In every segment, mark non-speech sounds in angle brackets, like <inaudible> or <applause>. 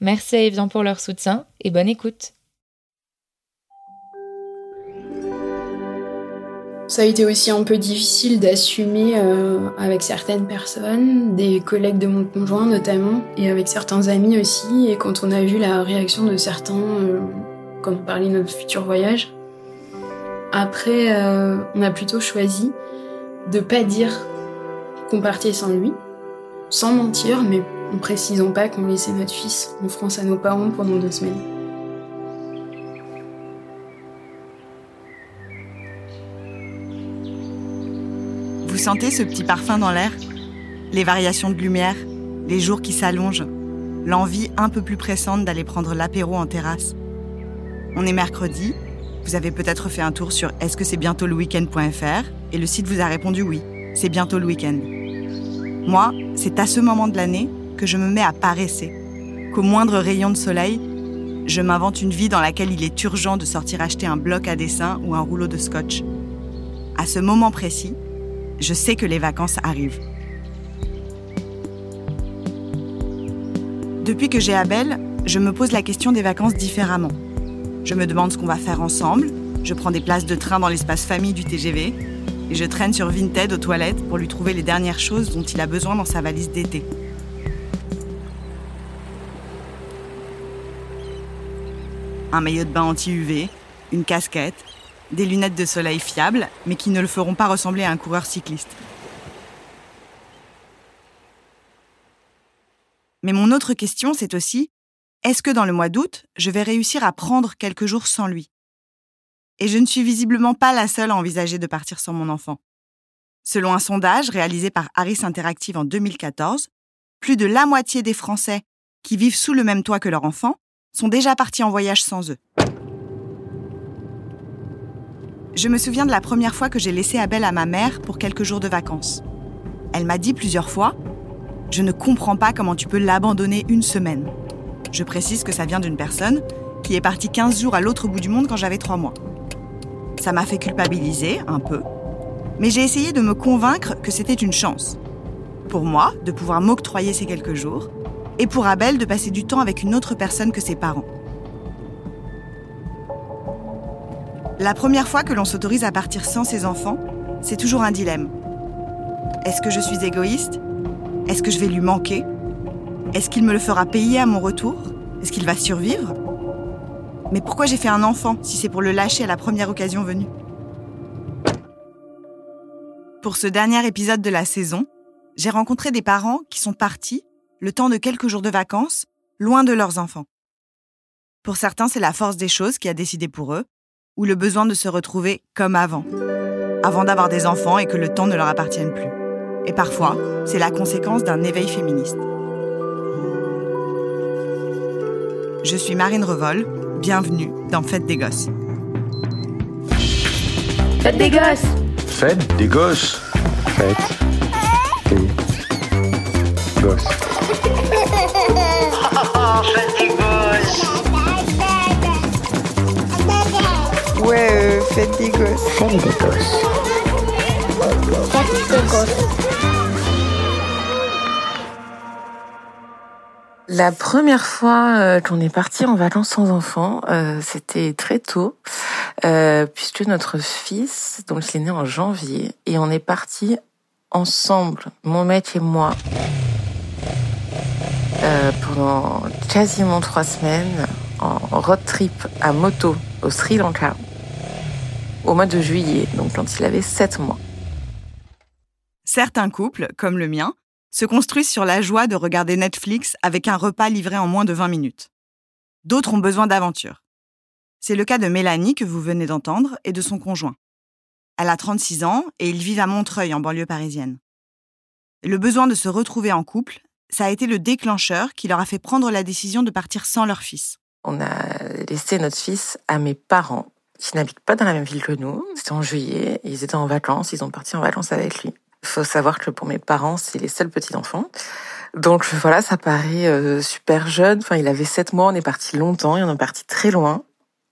Merci à Evian pour leur soutien et bonne écoute. Ça a été aussi un peu difficile d'assumer euh, avec certaines personnes, des collègues de mon conjoint notamment, et avec certains amis aussi. Et quand on a vu la réaction de certains euh, quand on parlait de notre futur voyage, après, euh, on a plutôt choisi de pas dire qu'on partait sans lui, sans mentir, mais en précisant pas qu'on laissait notre fils en France à nos parents pendant deux semaines. Vous sentez ce petit parfum dans l'air? Les variations de lumière, les jours qui s'allongent, l'envie un peu plus pressante d'aller prendre l'apéro en terrasse. On est mercredi, vous avez peut-être fait un tour sur est-ce que c'est bientôt le week-end.fr et le site vous a répondu oui, c'est bientôt le week-end. Moi, c'est à ce moment de l'année que je me mets à paresser, qu'au moindre rayon de soleil, je m'invente une vie dans laquelle il est urgent de sortir acheter un bloc à dessin ou un rouleau de scotch. À ce moment précis, je sais que les vacances arrivent. Depuis que j'ai Abel, je me pose la question des vacances différemment. Je me demande ce qu'on va faire ensemble, je prends des places de train dans l'espace famille du TGV, et je traîne sur Vinted aux toilettes pour lui trouver les dernières choses dont il a besoin dans sa valise d'été. Un maillot de bain anti-UV, une casquette, des lunettes de soleil fiables, mais qui ne le feront pas ressembler à un coureur cycliste. Mais mon autre question, c'est aussi, est-ce que dans le mois d'août, je vais réussir à prendre quelques jours sans lui? Et je ne suis visiblement pas la seule à envisager de partir sans mon enfant. Selon un sondage réalisé par Harris Interactive en 2014, plus de la moitié des Français qui vivent sous le même toit que leur enfant sont déjà partis en voyage sans eux. Je me souviens de la première fois que j'ai laissé Abel à ma mère pour quelques jours de vacances. Elle m'a dit plusieurs fois Je ne comprends pas comment tu peux l'abandonner une semaine. Je précise que ça vient d'une personne qui est partie 15 jours à l'autre bout du monde quand j'avais 3 mois. Ça m'a fait culpabiliser, un peu, mais j'ai essayé de me convaincre que c'était une chance. Pour moi, de pouvoir m'octroyer ces quelques jours, et pour Abel de passer du temps avec une autre personne que ses parents. La première fois que l'on s'autorise à partir sans ses enfants, c'est toujours un dilemme. Est-ce que je suis égoïste? Est-ce que je vais lui manquer? Est-ce qu'il me le fera payer à mon retour? Est-ce qu'il va survivre? Mais pourquoi j'ai fait un enfant si c'est pour le lâcher à la première occasion venue? Pour ce dernier épisode de la saison, j'ai rencontré des parents qui sont partis le temps de quelques jours de vacances, loin de leurs enfants. Pour certains, c'est la force des choses qui a décidé pour eux, ou le besoin de se retrouver comme avant, avant d'avoir des enfants et que le temps ne leur appartienne plus. Et parfois, c'est la conséquence d'un éveil féministe. Je suis Marine Revol, bienvenue dans Fête des Gosses. Fête des Gosses Fête des Gosses Fête des Gosses. Ouais, fête des gosses. Fête des Gosses. La première fois euh, qu'on est parti en vacances sans enfants, euh, c'était très tôt, euh, puisque notre fils, donc il est né en janvier, et on est parti ensemble, mon mec et moi, euh, pendant quasiment trois semaines en road trip à moto au Sri Lanka au mois de juillet, donc quand il avait sept mois. Certains couples, comme le mien, se construisent sur la joie de regarder Netflix avec un repas livré en moins de 20 minutes. D'autres ont besoin d'aventure. C'est le cas de Mélanie que vous venez d'entendre et de son conjoint. Elle a 36 ans et ils vivent à Montreuil en banlieue parisienne. Le besoin de se retrouver en couple ça a été le déclencheur qui leur a fait prendre la décision de partir sans leur fils. On a laissé notre fils à mes parents, qui n'habitent pas dans la même ville que nous. C'était en juillet, ils étaient en vacances, ils ont parti en vacances avec lui. Il faut savoir que pour mes parents, c'est les seuls petits-enfants. Donc voilà, ça paraît euh, super jeune. Enfin, il avait sept mois, on est parti longtemps et on est parti très loin.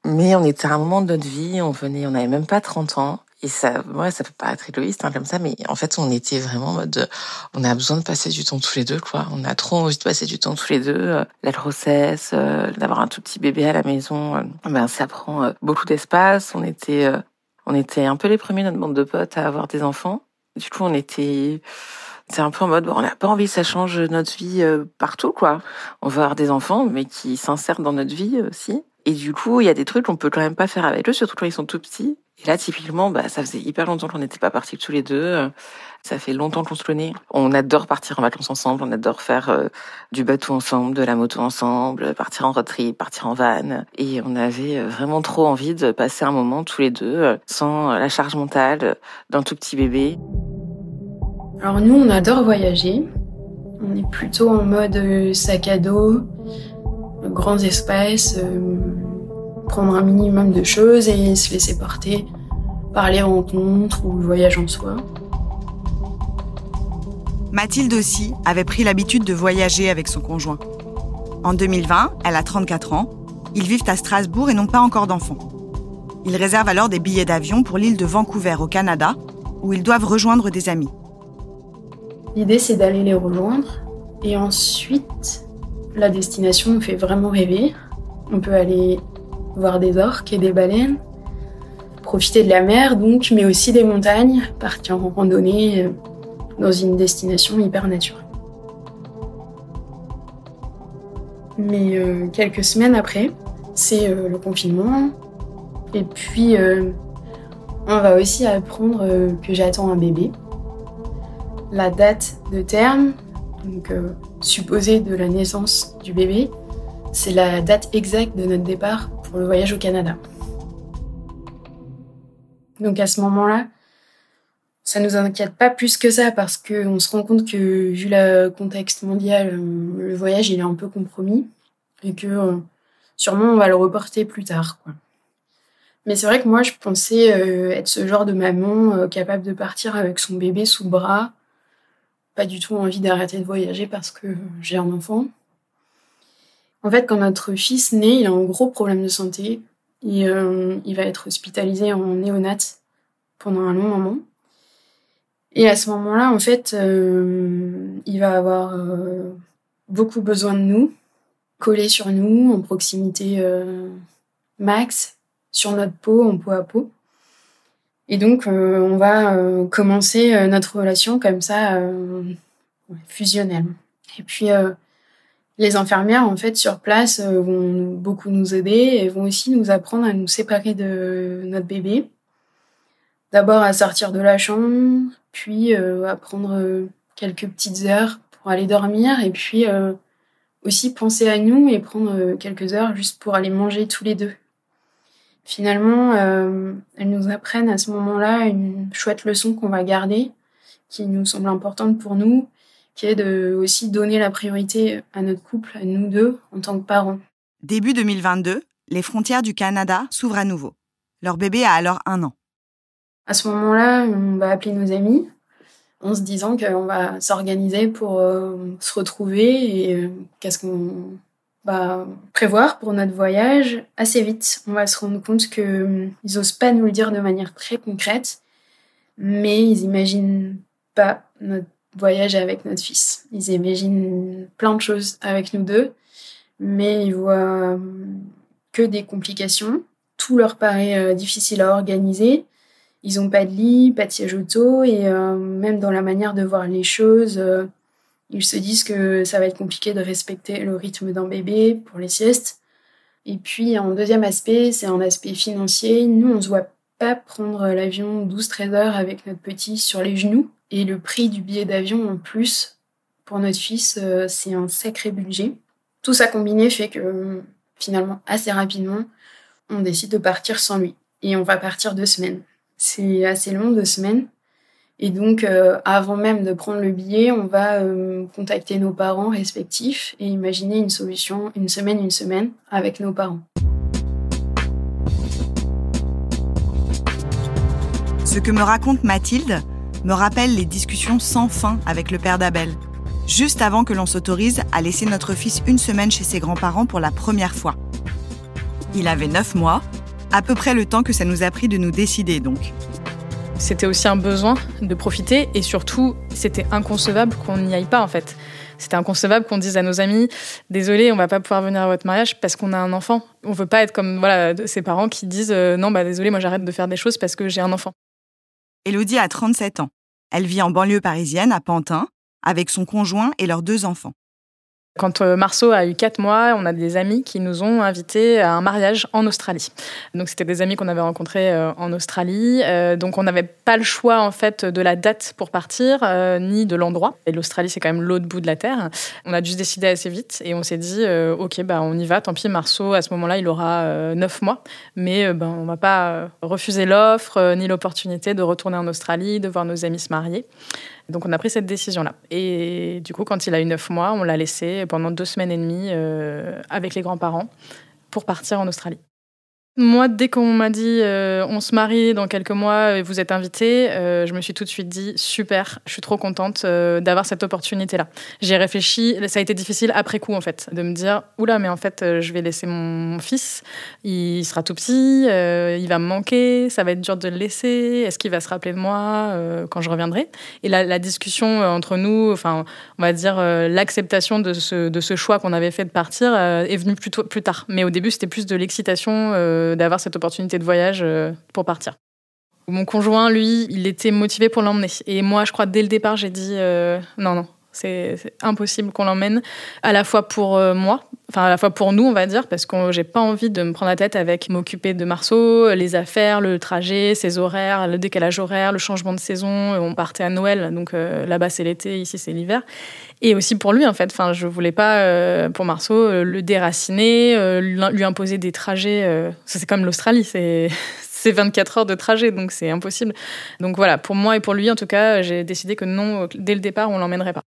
Mais on était à un moment de notre vie, on venait, on n'avait même pas 30 ans. Et ça, ouais, ça peut paraître égoïste hein, comme ça, mais en fait, on était vraiment en mode, on a besoin de passer du temps tous les deux, quoi. On a trop envie de passer du temps tous les deux. Euh, la grossesse, euh, d'avoir un tout petit bébé à la maison, euh, ben ça prend beaucoup d'espace. On était, on était un peu les premiers notre bande de potes à avoir des enfants. Du coup, on était, c'est un peu en mode, bon, on n'a pas envie, ça change notre vie partout, quoi. On veut avoir des enfants, mais qui s'insèrent dans notre vie aussi. Et du coup, il y a des trucs qu'on peut quand même pas faire avec eux, surtout quand ils sont tout petits. Et là, typiquement, bah, ça faisait hyper longtemps qu'on n'était pas partis tous les deux. Ça fait longtemps qu'on se connaît. On adore partir en vacances ensemble. On adore faire euh, du bateau ensemble, de la moto ensemble, partir en road trip, partir en van. Et on avait euh, vraiment trop envie de passer un moment tous les deux euh, sans la charge mentale d'un tout petit bébé. Alors nous, on adore voyager. On est plutôt en mode sac à dos, grands espaces, euh, prendre un minimum de choses et se laisser porter par les rencontres ou le voyage en soi. Mathilde aussi avait pris l'habitude de voyager avec son conjoint. En 2020, elle a 34 ans. Ils vivent à Strasbourg et n'ont pas encore d'enfants. Ils réservent alors des billets d'avion pour l'île de Vancouver au Canada, où ils doivent rejoindre des amis. L'idée, c'est d'aller les rejoindre et ensuite la destination nous fait vraiment rêver. On peut aller voir des orques et des baleines, profiter de la mer donc, mais aussi des montagnes, partir en randonnée euh, dans une destination hyper naturelle. Mais euh, quelques semaines après, c'est euh, le confinement. Et puis, on va aussi apprendre que j'attends un bébé. La date de terme, donc euh, supposée de la naissance du bébé, c'est la date exacte de notre départ pour le voyage au Canada. Donc à ce moment-là, ça nous inquiète pas plus que ça parce qu'on se rend compte que vu le contexte mondial, euh, le voyage il est un peu compromis et que euh, sûrement on va le reporter plus tard. Mais c'est vrai que moi je pensais être ce genre de maman capable de partir avec son bébé sous le bras, pas du tout envie d'arrêter de voyager parce que j'ai un enfant. En fait, quand notre fils naît, il a un gros problème de santé. Et, euh, il va être hospitalisé en néonat pendant un long moment. Et à ce moment-là, en fait, euh, il va avoir euh, beaucoup besoin de nous, collé sur nous, en proximité max, sur notre peau, en peau à peau. Et donc, euh, on va euh, commencer euh, notre relation comme ça, fusionnellement. Et puis, les infirmières, en fait, sur place, vont beaucoup nous aider et vont aussi nous apprendre à nous séparer de notre bébé. D'abord à sortir de la chambre, puis à prendre quelques petites heures pour aller dormir, et puis aussi penser à nous et prendre quelques heures juste pour aller manger tous les deux finalement, euh, elles nous apprennent à ce moment-là une chouette leçon qu'on va garder, qui nous semble importante pour nous, qui est de aussi donner la priorité à notre couple, à nous deux, en tant que parents. Début 2022, les frontières du Canada s'ouvrent à nouveau. Leur bébé a alors un an. À ce moment-là, on va appeler nos amis en se disant qu'on va s'organiser pour euh, se retrouver et euh, qu'est-ce qu'on bah, prévoir pour notre voyage assez vite. On va se rendre compte que hum, ils osent pas nous le dire de manière très concrète, mais ils imaginent pas notre voyage avec notre fils. Ils imaginent plein de choses avec nous deux, mais ils voient hum, que des complications. Tout leur paraît euh, difficile à organiser. Ils ont pas de lit, pas de siège auto, et euh, même dans la manière de voir les choses, euh, ils se disent que ça va être compliqué de respecter le rythme d'un bébé pour les siestes. Et puis, un deuxième aspect, c'est un aspect financier. Nous, on ne se voit pas prendre l'avion 12-13 heures avec notre petit sur les genoux. Et le prix du billet d'avion en plus, pour notre fils, euh, c'est un sacré budget. Tout ça combiné fait que finalement, assez rapidement, on décide de partir sans lui. Et on va partir deux semaines. C'est assez long, deux semaines. Et donc, euh, avant même de prendre le billet, on va euh, contacter nos parents respectifs et imaginer une solution une semaine, une semaine avec nos parents. Ce que me raconte Mathilde me rappelle les discussions sans fin avec le père d'Abel, juste avant que l'on s'autorise à laisser notre fils une semaine chez ses grands-parents pour la première fois. Il avait neuf mois, à peu près le temps que ça nous a pris de nous décider donc. C'était aussi un besoin de profiter et surtout, c'était inconcevable qu'on n'y aille pas en fait. C'était inconcevable qu'on dise à nos amis désolé, on va pas pouvoir venir à votre mariage parce qu'on a un enfant. On veut pas être comme voilà ses parents qui disent euh, non bah désolé, moi j'arrête de faire des choses parce que j'ai un enfant. Elodie a 37 ans. Elle vit en banlieue parisienne à Pantin avec son conjoint et leurs deux enfants. Quand euh, Marceau a eu 4 mois, on a des amis qui nous ont invités à un mariage en Australie. Donc c'était des amis qu'on avait rencontrés euh, en Australie. Euh, donc on n'avait pas le choix en fait de la date pour partir ni de l'endroit. Et l'Australie c'est quand même l'autre bout de la terre. On a juste décidé assez vite et on s'est dit ok bah on y va. Tant pis Marceau à ce moment-là il aura 9 mois, mais ben on va pas refuser l'offre ni l'opportunité de retourner en Australie, de voir nos amis se marier. Donc on a pris cette décision-là. Et du coup, quand il a eu neuf mois, on l'a laissé pendant deux semaines et demie euh, avec les grands-parents pour partir en Australie. Moi, dès qu'on m'a dit euh, on se marie dans quelques mois, vous êtes invité, euh, je me suis tout de suite dit super, je suis trop contente euh, d'avoir cette opportunité-là. J'ai réfléchi, ça a été difficile après coup en fait, de me dire oula, mais en fait, je vais laisser mon, fils, il sera tout petit, il va me manquer, ça va être dur de le laisser, est-ce qu'il va se rappeler de moi quand je reviendrai? Et la, discussion entre nous, enfin, on va dire l'acceptation de ce, de ce choix qu'on avait fait de partir est venue plus, plus tard. Mais au début, c'était plus de l'excitation d'avoir cette opportunité de voyage euh, pour partir. Mon conjoint, lui, il était motivé pour l'emmener. Et moi, je crois, dès le départ, j'ai dit euh, non, non, c'est impossible qu'on l'emmène, à la fois pour euh, moi, enfin à la fois pour nous, on va dire, parce que j'ai pas envie de me prendre la tête avec m'occuper de Marceau, les affaires, le trajet, ses horaires, le décalage horaire, le changement de saison. On partait à Noël, donc là-bas c'est l'été, ici c'est l'hiver. Et aussi pour lui, en fait. Enfin, je voulais pas, pour Marceau, le déraciner, lui imposer des trajets. c'est comme l'Australie. C'est <laughs> 24 heures de trajet, donc c'est impossible. Donc voilà, pour moi et pour lui, en tout cas, j'ai décidé que non, dès le départ, on l'emmènerait pas.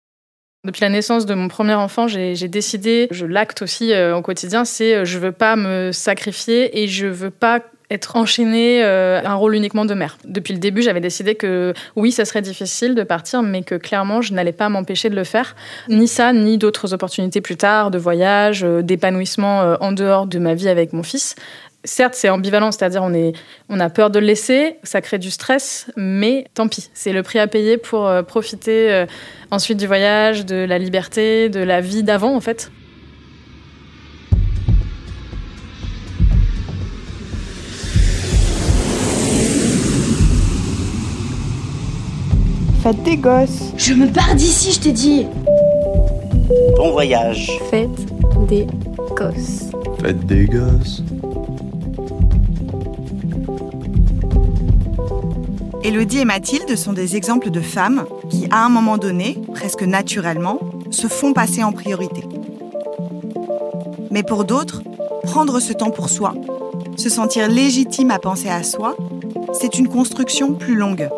Depuis la naissance de mon premier enfant, j'ai décidé, je l'acte aussi au quotidien, c'est je veux pas me sacrifier et je veux pas être enchaînée euh, un rôle uniquement de mère. Depuis le début, j'avais décidé que oui, ça serait difficile de partir, mais que clairement, je n'allais pas m'empêcher de le faire. Ni ça, ni d'autres opportunités plus tard, de voyage, euh, d'épanouissement euh, en dehors de ma vie avec mon fils. Certes, c'est ambivalent, c'est-à-dire on, est, on a peur de le laisser, ça crée du stress, mais tant pis. C'est le prix à payer pour profiter ensuite du voyage, de la liberté, de la vie d'avant, en fait. Faites des gosses. Je me pars d'ici, je t'ai dit. Bon voyage. Faites des gosses. Faites des gosses. Élodie et Mathilde sont des exemples de femmes qui, à un moment donné, presque naturellement, se font passer en priorité. Mais pour d'autres, prendre ce temps pour soi, se sentir légitime à penser à soi, c'est une construction plus longue.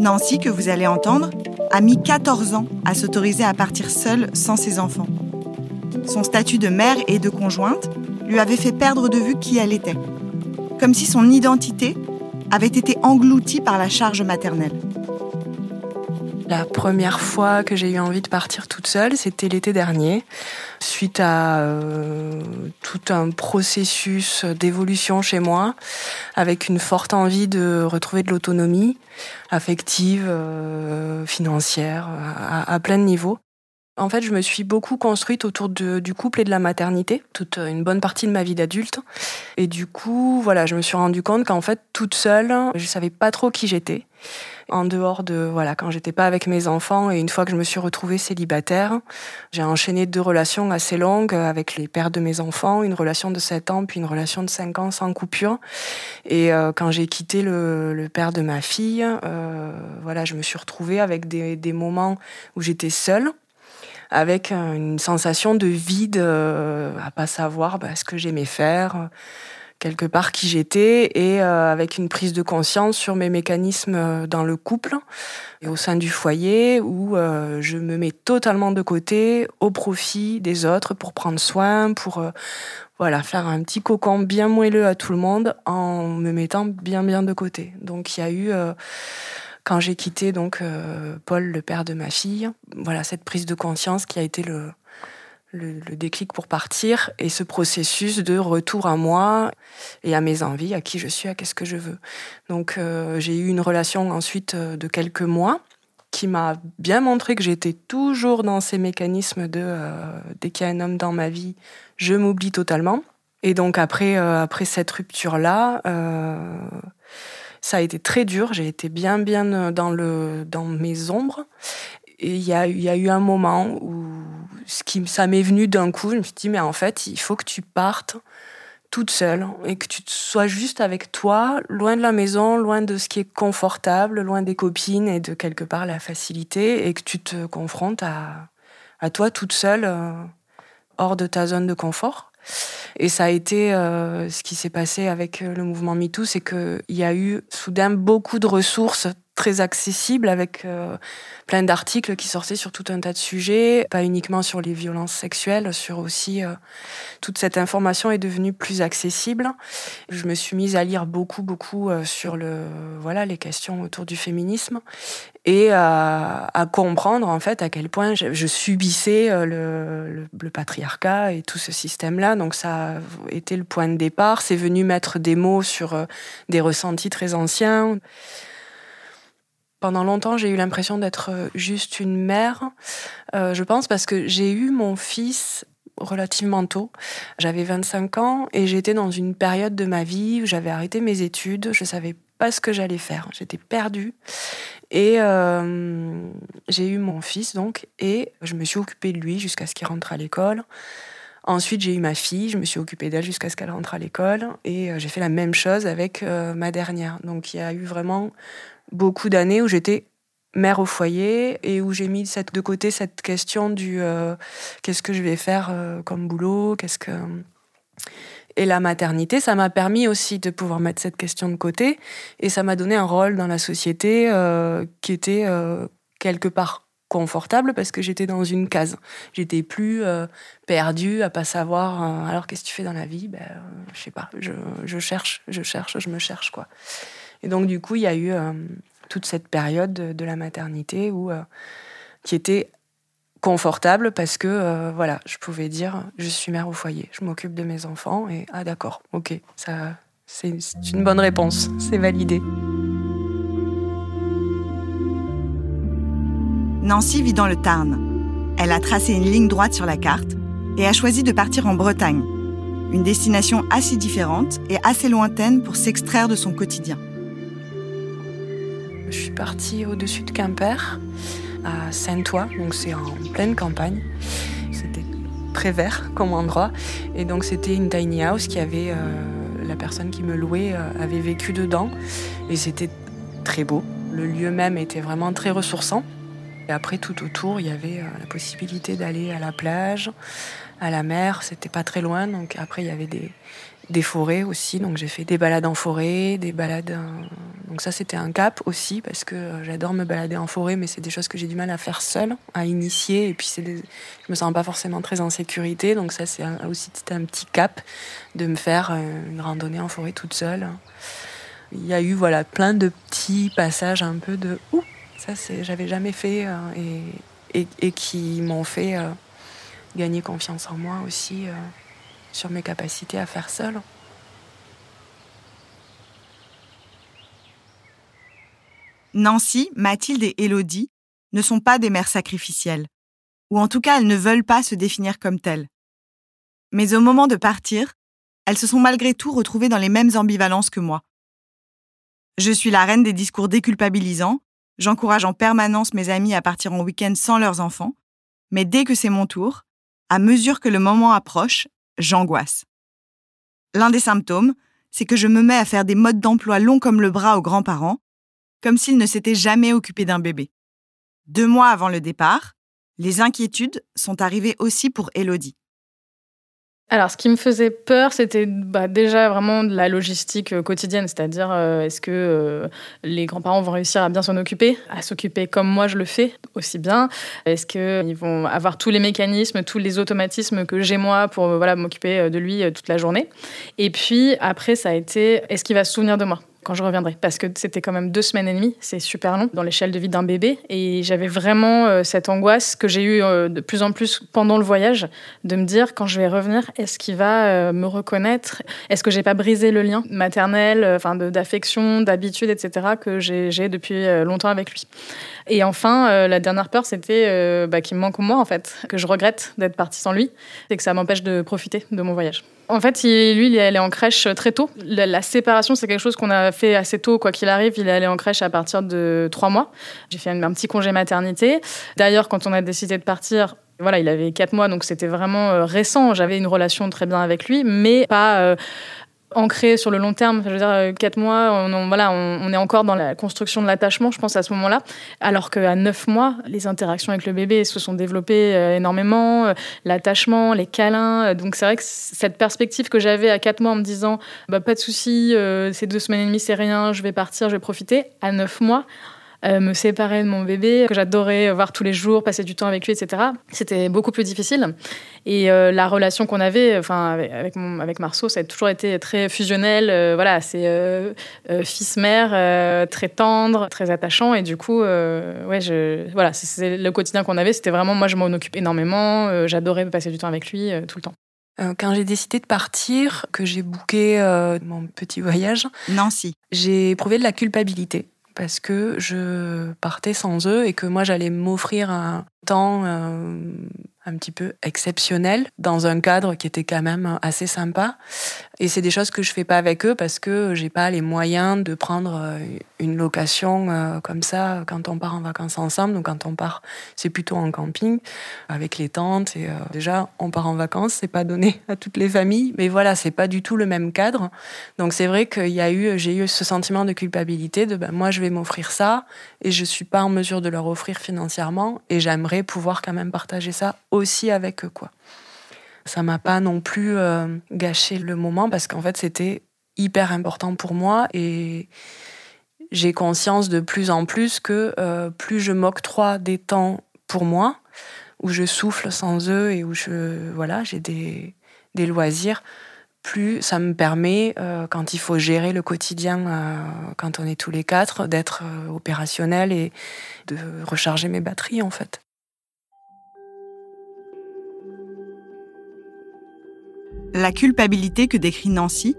Nancy, que vous allez entendre, a mis 14 ans à s'autoriser à partir seule sans ses enfants. Son statut de mère et de conjointe lui avait fait perdre de vue qui elle était, comme si son identité avait été engloutie par la charge maternelle. La première fois que j'ai eu envie de partir toute seule, c'était l'été dernier, suite à euh, tout un processus d'évolution chez moi, avec une forte envie de retrouver de l'autonomie affective, euh, financière, à, plein de niveaux. En fait, je me suis beaucoup construite autour du couple et de la maternité, toute une bonne partie de ma vie d'adulte. Et du coup, voilà, je me suis rendu compte qu'en fait, toute seule, je savais pas trop qui j'étais en dehors de voilà quand j'étais pas avec mes enfants et une fois que je me suis retrouvée célibataire, j'ai enchaîné deux relations assez longues avec les pères de mes enfants, une relation de 7 ans puis une relation de 5 ans sans coupure. Et euh, quand j'ai quitté le, père de ma fille, euh, voilà, je me suis retrouvée avec des moments où j'étais seule avec une sensation de vide, euh, à pas savoir bah, ce que j'aimais faire, quelque part qui j'étais et euh, avec une prise de conscience sur mes mécanismes euh, dans le couple et au sein du foyer où je me mets totalement de côté au profit des autres pour prendre soin, pour voilà faire un petit cocon bien moelleux à tout le monde en me mettant bien bien de côté. Donc il y a eu quand j'ai quitté donc Paul, le père de ma fille, voilà cette prise de conscience qui a été le déclic pour partir et ce processus de retour à moi et à mes envies, à qui je suis, à qu'est-ce que je veux. Donc euh, j'ai eu une relation ensuite euh, de quelques mois qui m'a bien montré que j'étais toujours dans ces mécanismes de euh, dès qu'il y a un homme dans ma vie, je m'oublie totalement. Et donc après, après cette rupture-là, ça a été très dur. J'ai été bien, bien dans, le, dans mes ombres. Et il y a, y a eu un moment où ce qui, ça m'est venu d'un coup. Je me suis dit, mais en fait, il faut que tu partes toute seule et que tu sois juste avec toi, loin de la maison, loin de ce qui est confortable, loin des copines et de quelque part la facilité, et que tu te confrontes à, à toi toute seule, euh, hors de ta zone de confort. Et ça a été euh, ce qui s'est passé avec euh, le mouvement MeToo, c'est qu'il y a eu soudain beaucoup de ressources très accessibles avec plein d'articles qui sortaient sur tout un tas de sujets, pas uniquement sur les violences sexuelles, sur aussi euh, toute cette information est devenue plus accessible. Je me suis mise à lire beaucoup, beaucoup euh, sur le, voilà, les questions autour du féminisme et à, comprendre en fait à quel point je, subissais euh, le, le, patriarcat et tout ce système-là. Donc ça a été le point de départ. C'est venu mettre des mots sur des ressentis très anciens. Pendant longtemps, j'ai eu l'impression d'être euh, juste une mère. Euh, je pense parce que j'ai eu mon fils relativement tôt. J'avais 25 ans et j'étais dans une période de ma vie où j'avais arrêté mes études. Je savais pas ce que j'allais faire. J'étais perdue. Et euh, j'ai eu mon fils donc et je me suis occupée de lui jusqu'à ce qu'il rentre à l'école. Ensuite, j'ai eu ma fille, je me suis occupée d'elle jusqu'à ce qu'elle rentre à l'école et j'ai fait la même chose avec ma dernière. Donc il y a eu vraiment beaucoup d'années où j'étais mère au foyer et où j'ai mis de côté cette question du euh, qu'est-ce que je vais faire euh, comme boulot, qu'est-ce que et la maternité, ça m'a permis aussi de pouvoir mettre cette question de côté et ça m'a donné un rôle dans la société euh, qui était quelque part confortable parce que j'étais dans une case. J'étais plus perdue à pas savoir alors qu'est-ce que tu fais dans la vie? Ben je sais pas, je cherche, je cherche, je me cherche quoi. Et donc, du coup, il y a eu euh, toute cette période de, la maternité où, euh, qui était confortable parce que, euh, voilà, je pouvais dire, je suis mère au foyer, je m'occupe de mes enfants et, ah d'accord, ok, ça, c'est une bonne réponse, c'est validé. Nancy vit dans le Tarn. Elle a tracé une ligne droite sur la carte et a choisi de partir en Bretagne, une destination assez différente et assez lointaine pour s'extraire de son quotidien. Je suis partie au-dessus de Quimper, à Saint-Ouen, donc c'est en pleine campagne. C'était très vert comme endroit. Et donc c'était une tiny house qui avait. Euh, la personne qui me louait euh, avait vécu dedans. Et c'était très beau. Le lieu même était vraiment très ressourçant. Et après, tout autour, il y avait euh, la possibilité d'aller à la plage, à la mer. C'était pas très loin. Donc après, il y avait des, des forêts aussi. Donc j'ai fait des balades en forêt, des balades. Donc ça c'était un cap aussi parce que euh, j'adore me balader en forêt, mais c'est des choses que j'ai du mal à faire seule, à initier. Et puis c'est des... je me sens pas forcément très en sécurité. Donc ça c'est aussi un petit cap de me faire euh, une randonnée en forêt toute seule. Il y a eu voilà plein de petits passages un peu de ouh ça c'est j'avais jamais fait euh, et, et, qui m'ont fait gagner confiance en moi aussi sur mes capacités à faire seul. Nancy, Mathilde et Élodie ne sont pas des mères sacrificielles, ou en tout cas elles ne veulent pas se définir comme telles. Mais au moment de partir, elles se sont malgré tout retrouvées dans les mêmes ambivalences que moi. Je suis la reine des discours déculpabilisants, j'encourage en permanence mes amis à partir en week-end sans leurs enfants, mais dès que c'est mon tour, à mesure que le moment approche, j'angoisse. L'un des symptômes, c'est que je me mets à faire des modes d'emploi longs comme le bras aux grands-parents, comme s'ils ne s'étaient jamais occupés d'un bébé. Deux mois avant le départ, les inquiétudes sont arrivées aussi pour Elodie. Alors, ce qui me faisait peur, c'était bah, déjà vraiment de la logistique euh, quotidienne, c'est-à-dire euh, est-ce que euh, les grands-parents vont réussir à bien s'en occuper, à s'occuper comme moi je le fais aussi bien? Est-ce qu'ils vont avoir tous les mécanismes, tous les automatismes que j'ai moi pour voilà, m'occuper de lui toute la journée? Et puis après, ça a été est-ce qu'il va se souvenir de moi? Quand je reviendrai. Parce que c'était quand même deux semaines et demie, c'est super long dans l'échelle de vie d'un bébé. Et j'avais vraiment euh, cette angoisse que j'ai eue euh, de plus en plus pendant le voyage, de me dire quand je vais revenir, est-ce qu'il va euh, me reconnaître? Est-ce que j'ai pas brisé le lien maternel, enfin d'affection, d'habitude, etc. que j'ai depuis longtemps avec lui? Et enfin, la dernière peur, c'était bah, qu'il me manque moi en fait, que je regrette d'être partie sans lui et que ça m'empêche de profiter de mon voyage. En fait, lui, il est allé en crèche très tôt. La, séparation, c'est quelque chose qu'on a fait assez tôt, quoi qu'il arrive. Il est allé en crèche à partir de trois mois. J'ai fait un, petit congé maternité. D'ailleurs, quand on a décidé de partir, voilà, il avait quatre mois, donc c'était vraiment euh, récent. J'avais une relation très bien avec lui, mais pas euh, ancré sur le long terme. Je veux dire, euh, quatre mois, on, voilà, on, est encore dans la construction de l'attachement, je pense, à ce moment-là. Alors qu'à neuf mois, les interactions avec le bébé se sont développées euh, énormément, euh, l'attachement, les câlins. Donc c'est vrai que cette perspective que j'avais à quatre mois en me disant, bah, pas de souci, ces deux semaines et demie, c'est rien, je vais partir, je vais profiter. À neuf mois, euh, me séparer de mon bébé, que j'adorais voir tous les jours, passer du temps avec lui, etc. C'était beaucoup plus difficile. Et euh, la relation qu'on avait, enfin avec, mon, avec Marceau, ça a toujours été très fusionnel. Euh, voilà, c'est fils-mère, très tendre, très attachant. Et du coup, ouais, je, voilà, c'est le quotidien qu'on avait. C'était vraiment, moi, je m'en occupe énormément. J'adorais passer du temps avec lui tout le temps. Quand j'ai décidé de partir, que j'ai booké mon petit voyage, Nancy, j'ai éprouvé de la culpabilité parce que je partais sans eux et que moi j'allais m'offrir un temps euh, un petit peu exceptionnel dans un cadre qui était quand même assez sympa. Et c'est des choses que je fais pas avec eux parce que j'ai pas les moyens de prendre euh, une location euh, comme ça quand on part en vacances ensemble. Donc quand on part, c'est plutôt en camping avec les tentes. Et euh, déjà, on part en vacances, c'est pas donné à toutes les familles, mais voilà, c'est pas du tout le même cadre. Donc c'est vrai qu'il y a eu, j'ai eu ce sentiment de culpabilité de ben, moi je vais m'offrir ça et je suis pas en mesure de leur offrir financièrement et j'aimerais pouvoir quand même partager ça aussi avec eux, quoi. Ça m'a pas non plus euh, gâché le moment parce qu'en fait, c'était hyper important pour moi et j'ai conscience de plus en plus que euh, plus je m'octroie des temps pour moi, où je souffle sans eux et où je voilà, j'ai des, des loisirs, plus ça me permet, euh, quand il faut gérer le quotidien, quand on est tous les quatre, d'être opérationnel et de recharger mes batteries en fait. La culpabilité que décrit Nancy,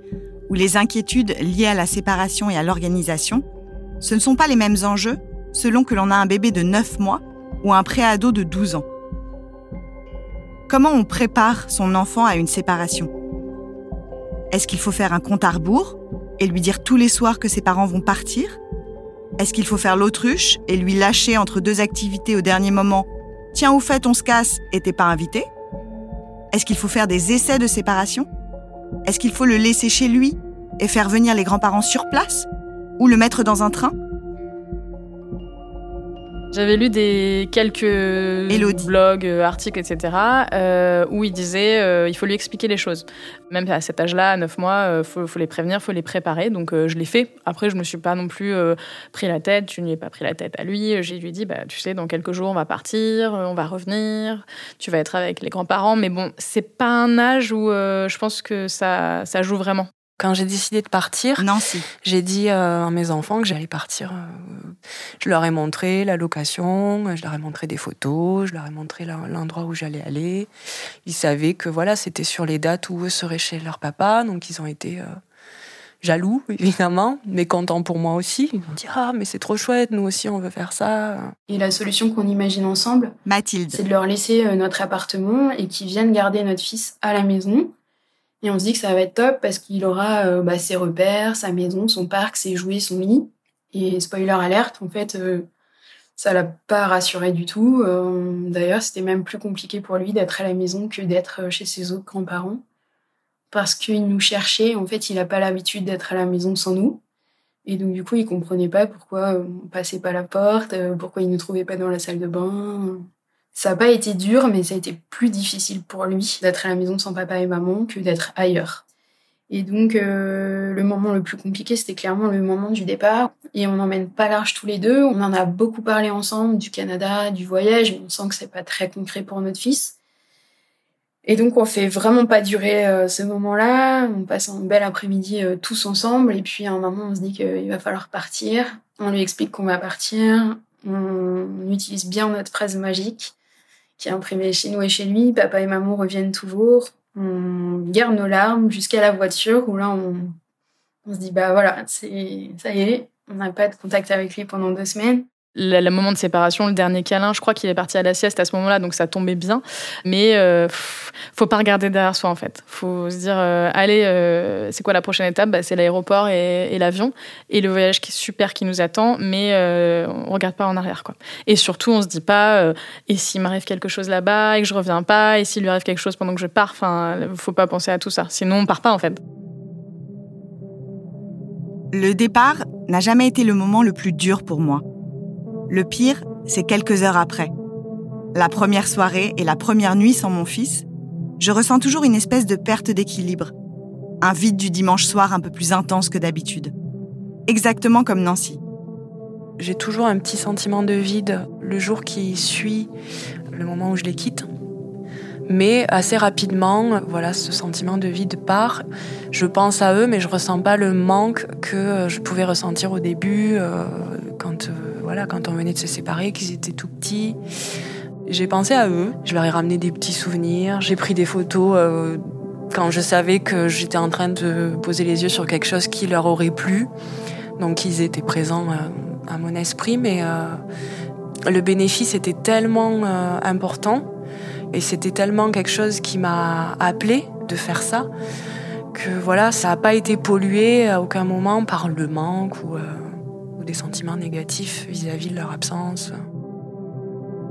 ou les inquiétudes liées à la séparation et à l'organisation, ce ne sont pas les mêmes enjeux selon que l'on a un bébé de 9 mois ou un préado de 12 ans. Comment on prépare son enfant à une séparation? Est-ce qu'il faut faire un compte à rebours et lui dire tous les soirs que ses parents vont partir? Est-ce qu'il faut faire l'autruche et lui lâcher entre deux activités au dernier moment? Tiens, au fait, on se casse et t'es pas invité? Est-ce qu'il faut faire des essais de séparation? Est-ce qu'il faut le laisser chez lui et faire venir les grands-parents sur place? Ou le mettre dans un train? J'avais lu des quelques blogs, euh, articles, etc., euh, où il disait euh, il faut lui expliquer les choses. Même à cet âge-là, à 9 mois, il faut, les prévenir, il faut les préparer. Donc je l'ai fait. Après, je me suis pas non plus pris la tête. Je ne lui ai pas pris la tête à lui. J'ai lui dit bah, tu sais, dans quelques jours, on va partir, on va revenir, tu vas être avec les grands-parents. Mais bon, c'est pas un âge où je pense que ça, ça joue vraiment. Quand j'ai décidé de partir, j'ai dit euh, à mes enfants que j'allais partir. Euh, je leur ai montré la location, je leur ai montré des photos, je leur ai montré l'endroit où j'allais aller. Ils savaient que voilà, c'était sur les dates où eux seraient chez leur papa, donc ils ont été euh, jaloux <laughs> évidemment, mais contents pour moi aussi. Ils ont dit ah mais c'est trop chouette, nous aussi on veut faire ça. Et la solution qu'on imagine ensemble, Mathilde, c'est de leur laisser notre appartement et qu'ils viennent garder notre fils à la maison et on se dit que ça va être top parce qu'il aura euh, bah, ses repères, sa maison, son parc, ses jouets, son lit. Et spoiler alerte, en fait, euh, ça l'a pas rassuré du tout. Euh, d'ailleurs, c'était même plus compliqué pour lui d'être à la maison que d'être chez ses autres grands-parents. Parce qu'il nous cherchait, en fait, il n'a pas l'habitude d'être à la maison sans nous. Et donc, du coup, il comprenait pas pourquoi on passait pas la porte, pourquoi il nous trouvait pas dans la salle de bain. Ça n'a pas été dur, mais ça a été plus difficile pour lui d'être à la maison sans papa et maman que d'être ailleurs. Et donc, euh, le moment le plus compliqué, c'était clairement le moment du départ. Et on n'emmène pas large tous les deux. On en a beaucoup parlé ensemble du Canada, du voyage, mais on sent que c'est pas très concret pour notre fils. Et donc, on fait vraiment pas durer euh, ce moment-là. On passe un bel après-midi euh, tous ensemble. Et puis, à un moment, on se dit qu'il va falloir partir. On lui explique qu'on va partir. On utilise bien notre phrase magique qui est imprimée chez nous et chez lui. Papa et maman reviennent toujours on garde nos larmes jusqu'à la voiture où là on, on se dit bah voilà c'est ça y est on n'a pas de contact avec lui pendant deux semaines le, moment de séparation, le dernier câlin, je crois qu'il est parti à la sieste à ce moment-là, donc ça tombait bien. Mais euh, faut pas regarder derrière soi en fait. Faut se dire, euh, allez, euh, c'est quoi la prochaine étape? Bah, C'est l'aéroport et, l'avion et le voyage qui est super qui nous attend, mais euh, on regarde pas en arrière quoi. Et surtout, on se dit pas, euh, et s'il m'arrive quelque chose là-bas et que je reviens pas, et s'il lui arrive quelque chose pendant que je pars, enfin, faut pas penser à tout ça. Sinon, on part pas en fait. Le départ n'a jamais été le moment le plus dur pour moi. Le pire, c'est quelques heures après. La première soirée et la première nuit sans mon fils, je ressens toujours une espèce de perte d'équilibre. Un vide du dimanche soir un peu plus intense que d'habitude. Exactement comme Nancy. J'ai toujours un petit sentiment de vide le jour qui suit le moment où je les quitte. Mais assez rapidement, voilà, ce sentiment de vide part. Je pense à eux, mais je ressens pas le manque que je pouvais ressentir au début, euh, quand euh, voilà, quand on venait de se séparer, qu'ils étaient tout petits. J'ai pensé à eux, je leur ai ramené des petits souvenirs, j'ai pris des photos euh, quand je savais que j'étais en train de poser les yeux sur quelque chose qui leur aurait plu. Donc ils étaient présents euh, à mon esprit, mais euh, le bénéfice était tellement important et c'était tellement quelque chose qui m'a appelé de faire ça que voilà, ça n'a pas été pollué à aucun moment par le manque ou des sentiments négatifs vis-à-vis de leur absence.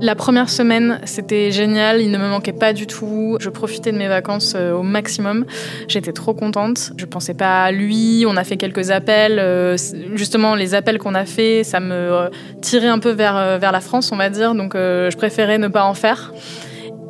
La première semaine, c'était génial, il ne me manquait pas du tout. Je profitais de mes vacances euh, au maximum. J'étais trop contente. Je pensais pas à lui. On a fait quelques appels. Euh, justement, les appels qu'on a fait, ça me euh, tirait un peu vers, vers la France, on va dire. Donc, je préférais ne pas en faire.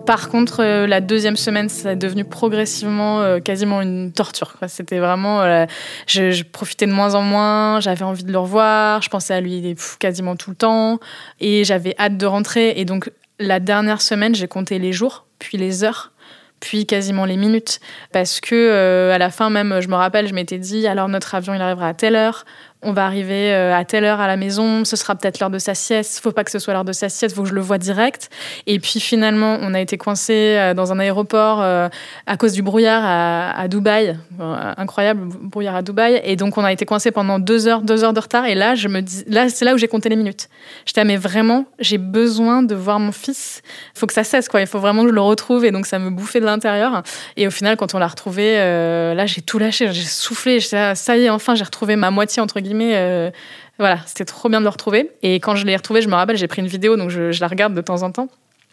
Par contre, euh, la deuxième semaine, ça est devenu progressivement euh, quasiment une torture. C'était vraiment, euh, je, profitais de moins en moins, j'avais envie de le revoir, je pensais à lui quasiment tout le temps, et j'avais hâte de rentrer. Et donc, la dernière semaine, j'ai compté les jours, puis les heures, puis quasiment les minutes, parce que à la fin même, je me rappelle, je m'étais dit, alors notre avion, il arrivera à telle heure, on va arriver euh, à telle heure à la maison, ce sera peut-être l'heure de sa sieste, faut pas que ce soit l'heure de sa sieste, faut que je le vois direct. Et puis finalement, on a été coincé euh, dans un aéroport euh, à cause du brouillard à, Dubaï, incroyable brouillard à Dubaï, et donc on a été coincé pendant deux heures, deux heures de retard. Et là, je me dis, là, c'est là où j'ai compté les minutes. J'étais mais vraiment, j'ai besoin de voir mon fils. Il faut que ça cesse, quoi. Il faut vraiment que je le retrouve, et donc ça me bouffait de l'intérieur. Et au final, quand on l'a retrouvé, là, j'ai tout lâché, j'ai soufflé. Ah, ça y est, enfin, j'ai retrouvé ma moitié entre guillemets euh, voilà, c'était trop bien de le retrouver. Et quand je l'ai retrouvé, je me rappelle, j'ai pris une vidéo, donc je, la regarde de temps en temps.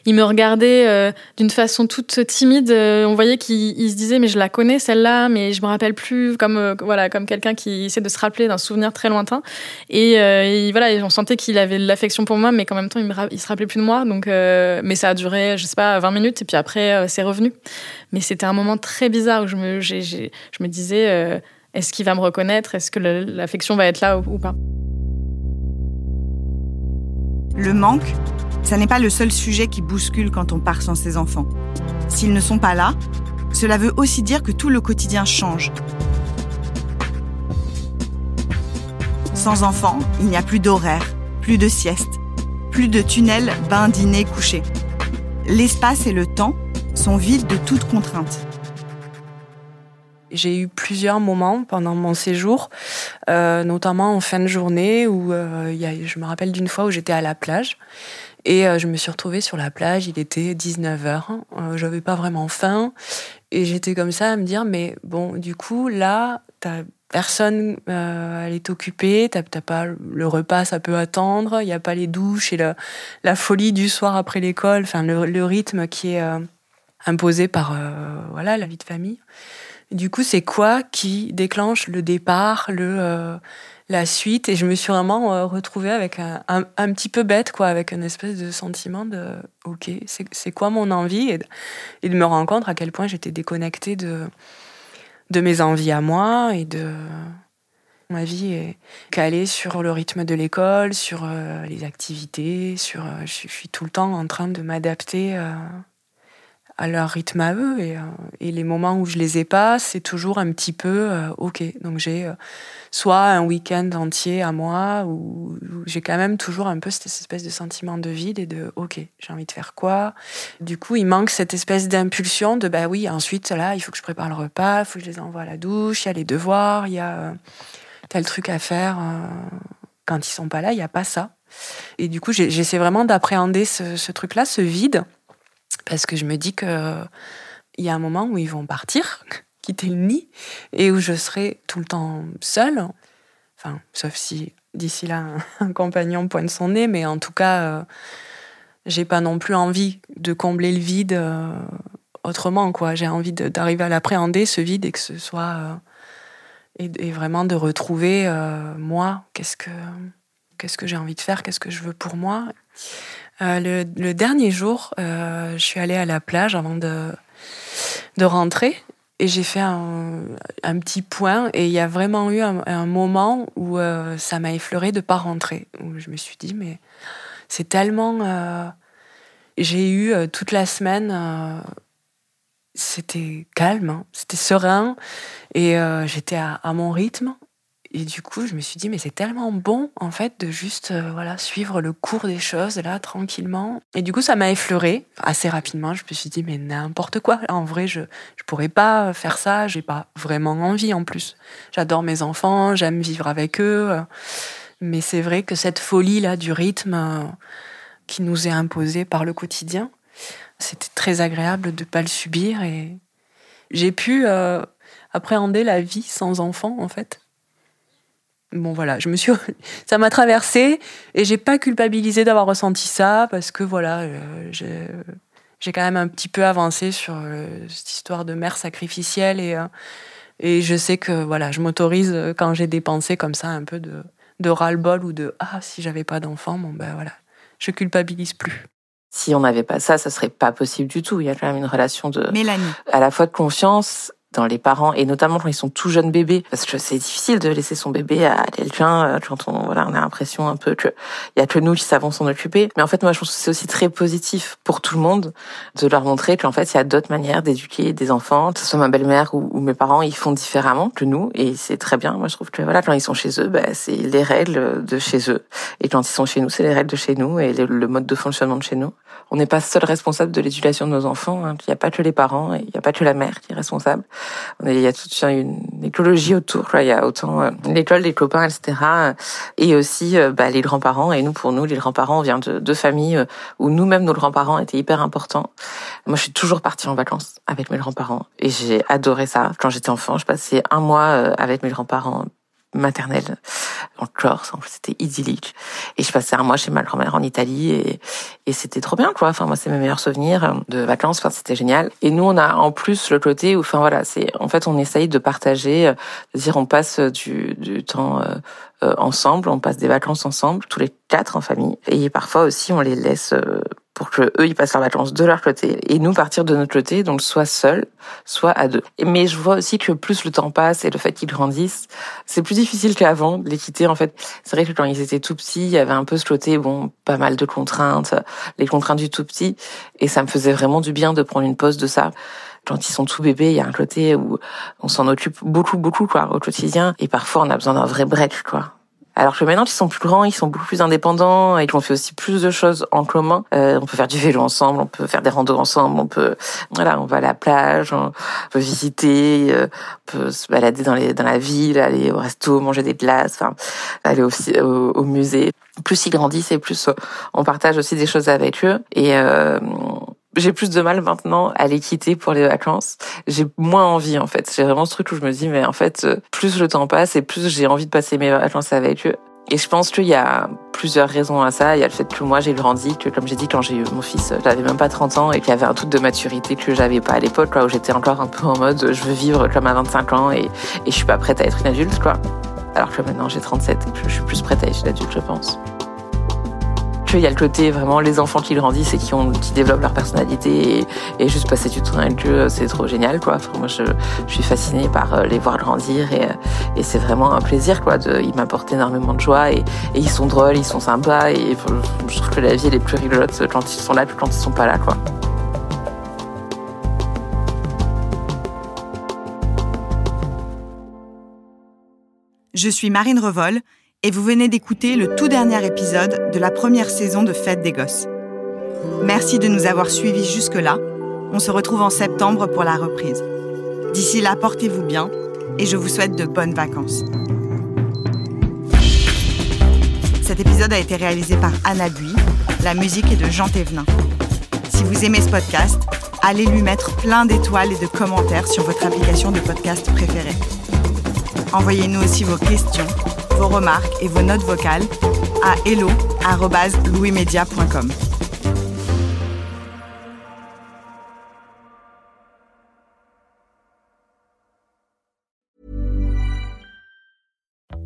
Il me regardait euh, d'une façon toute timide. Euh, on voyait qu'il se disait, mais je la connais celle-là, mais je me rappelle plus, comme voilà, comme quelqu'un qui essaie de se rappeler d'un souvenir très lointain. Et, voilà, on sentait qu'il avait de l'affection pour moi, mais qu'en même temps, il, il se rappelait plus de moi. Donc, mais ça a duré, je sais pas, 20 minutes, et puis après, c'est revenu. Mais c'était un moment très bizarre où me, je me disais est-ce qu'il va me reconnaître? Est-ce que l'affection va être là ou, pas? Le manque, ça n'est pas le seul sujet qui bouscule quand on part sans ses enfants. S'ils ne sont pas là, cela veut aussi dire que tout le quotidien change. Sans enfants, il n'y a plus d'horaire, plus de sieste, plus de tunnels, bain, dîner, coucher. L'espace et le temps sont vides de toute contrainte. J'ai eu plusieurs moments pendant mon séjour, euh, notamment en fin de journée, où euh, je me rappelle d'une fois où j'étais à la plage. Et euh, je me suis retrouvée sur la plage, il était 19h, euh, j'avais pas vraiment faim. Et j'étais comme ça à me dire, mais bon, du coup, là, t'as personne, euh, elle est occupée, t'as pas le repas, ça peut attendre, il n'y a pas les douches et la, la folie du soir après l'école, enfin le, le, rythme qui est imposé par voilà la vie de famille. Du coup, c'est quoi qui déclenche le départ, le, euh, la suite? Et je me suis vraiment euh, retrouvée avec un, un, petit peu bête, quoi, avec une espèce de sentiment de ok, c'est quoi mon envie? Et, de me rendre compte à quel point j'étais déconnectée de, de mes envies à moi et de ma vie est calée sur le rythme de l'école, sur euh, les activités, sur je, suis tout le temps en train de m'adapter leur rythme à eux et, et, les moments où je les ai pas, c'est toujours un petit peu ok. Donc j'ai soit un week-end entier à moi où, j'ai quand même toujours un peu cette espèce de sentiment de vide et de ok j'ai envie de faire quoi. Du coup il manque cette espèce d'impulsion de bah oui ensuite là il faut que je prépare le repas il faut que je les envoie à la douche il y a les devoirs il y a euh, tel truc à faire euh, quand ils sont pas là il y a pas ça. Et du coup j'essaie vraiment d'appréhender ce, ce truc là ce vide parce que je me dis que il y a un moment où ils vont partir <laughs> quitter le nid et où je serai tout le temps seule. Enfin, sauf si d'ici là <laughs> un, compagnon pointe son nez, mais en tout cas, euh, j'ai pas non plus envie de combler le vide euh, autrement. quoi. J'ai envie d'arriver à l'appréhender ce vide et que ce soit euh, et, vraiment de retrouver moi. Qu'est-ce que qu'est-ce que j'ai envie de faire Qu'est-ce que je veux pour moi le, le, dernier jour, je suis allée à la plage avant de rentrer et j'ai fait un, petit point et il y a vraiment eu un, moment où euh, ça m'a effleuré de pas rentrer. Où je me suis dit, mais c'est tellement... Euh, j'ai eu euh, toute la semaine... c'était calme, hein, c'était serein et j'étais à, mon rythme. Et du coup, je me suis dit, mais c'est tellement bon, en fait, de juste euh, voilà, suivre le cours des choses, là, tranquillement. Et du coup, ça m'a effleuré assez rapidement. Je me suis dit, mais n'importe quoi. En vrai, je ne pourrais pas faire ça. J'ai pas vraiment envie, en plus. J'adore mes enfants, j'aime vivre avec eux. Mais c'est vrai que cette folie-là du rythme euh, qui nous est imposée par le quotidien, c'était très agréable de ne pas le subir. Et j'ai pu euh, appréhender la vie sans enfant, en fait bon voilà, je me suis, <laughs> ça m'a traversé et j'ai pas culpabilisé d'avoir ressenti ça parce que voilà, euh, j'ai quand même un petit peu avancé sur euh, cette histoire de mère sacrificielle et euh, et je sais que voilà, je m'autorise quand j'ai des pensées comme ça un peu de de ras-le-bol ou de ah si j'avais pas d'enfant, bon ben voilà, je culpabilise plus. Si on n'avait pas ça, ça serait pas possible du tout. Il y a quand même une relation de Mélanie. à la fois de confiance dans les parents et notamment quand ils sont tout jeunes bébés parce que c'est difficile de laisser son bébé à quelqu'un euh, quand on voilà on a l'impression un peu que il y a que nous qui savons s'en occuper. Mais en fait moi je pense que c'est aussi très positif pour tout le monde de leur montrer qu'en fait il y a d'autres manières d'éduquer des enfants que ce soit ma belle-mère ou, mes parents ils font différemment que nous et c'est très bien. Moi je trouve que voilà quand ils sont chez eux bah, c'est les règles de chez eux. Et quand ils sont chez nous c'est les règles de chez nous et le mode de fonctionnement de chez nous on n'est pas seul responsable de l'éducation de nos enfants hein. il n'y a pas que les parents il n'y a pas que la mère qui est responsable il y a toute une écologie autour. Il y a autant euh, l'école, les copains, etc. Et aussi euh, bah, les grands-parents. Et nous, pour nous, les grands-parents, on vient de deux familles euh, où nous-mêmes, nos grands-parents étaient hyper importants. Moi, je suis toujours partie en vacances avec mes grands-parents. Et j'ai adoré ça. Quand j'étais enfant, je passais un mois avec mes grands-parents maternelle en Corse. C'était idyllique. Et je passais un mois chez ma grand-mère en Italie et, et c'était trop bien, quoi. Enfin, moi, c'est mes meilleurs souvenirs de vacances. Enfin, c'était génial. Et nous, on a en plus le côté où, enfin, voilà, c'est, en fait, on essaye de partager, de dire, on passe du, du temps euh, euh, ensemble, on passe des vacances ensemble, tous les quatre en famille. Et parfois aussi, on les laisse euh, pour que eux ils passent leurs vacances de leur côté et nous partir de notre côté, donc soit seuls, soit à deux. Mais je vois aussi que plus le temps passe et le fait qu'ils grandissent, c'est plus difficile qu'avant de les quitter. En fait, c'est vrai que quand ils étaient tout petits, il y avait un peu ce côté, bon, pas mal de contraintes, les contraintes du tout petit, et ça me faisait vraiment du bien de prendre une pause de ça quand ils sont tout bébés, il y a un côté où on s'en occupe beaucoup, beaucoup, quoi, au quotidien. Et parfois, on a besoin d'un vrai break, quoi. Alors que maintenant qu'ils sont plus grands, ils sont beaucoup plus indépendants et qu'on fait aussi plus de choses en commun. Euh, on peut faire du vélo ensemble, on peut faire des randos ensemble, on peut, voilà, on va à la plage, on peut visiter, euh, on peut se balader dans les dans la ville, aller au resto, manger des glaces, enfin, aller aussi au, au, musée. Plus ils grandissent et plus on partage aussi des choses avec eux et euh, j'ai plus de mal maintenant à les quitter pour les vacances. J'ai moins envie en fait. J'ai vraiment ce truc où je me dis mais en fait euh, plus le temps passe et plus j'ai envie de passer mes vacances avec eux. Et je pense qu'il y a plusieurs raisons à ça. Il y a le fait que moi j'ai grandi, que comme j'ai dit quand j'ai eu mon fils, j'avais même pas 30 ans et qu'il y avait un truc de maturité que j'avais pas à l'époque, où j'étais encore un peu en mode je veux vivre comme à 25 ans et, et je suis pas prête à être une adulte, quoi. Alors que maintenant j'ai 37 et que je suis plus prête à être l'adulte, je pense. Il y a le côté vraiment les enfants qui grandissent et qui, développent leur personnalité et, juste passer du temps avec eux, c'est trop génial quoi. moi je, suis fascinée par euh, les voir grandir et, euh, et c'est vraiment un plaisir quoi. De, ils m'apportent énormément de joie et, et, ils sont drôles, ils sont sympas et je trouve que la vie elle est plus rigolote quand ils sont là que quand ils sont pas là quoi. Je suis Marine Revol et vous venez d'écouter le tout dernier épisode de la première saison de Fête des Gosses. Merci de nous avoir suivis jusque-là. On se retrouve en septembre pour la reprise. D'ici là, portez-vous bien et je vous souhaite de bonnes vacances. Cet épisode a été réalisé par Anna Bui. La musique est de Jean Thévenin. Si vous aimez ce podcast, allez lui mettre plein d'étoiles et de commentaires sur votre application de podcast préférée. Envoyez-nous aussi vos questions, vos remarques et vos notes vocales à hello@louismedia.com.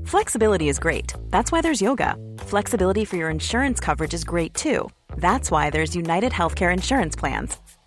Flexibility is great. That's why there's yoga. Flexibility for your insurance coverage is great too. That's why there's United Healthcare Insurance Plans.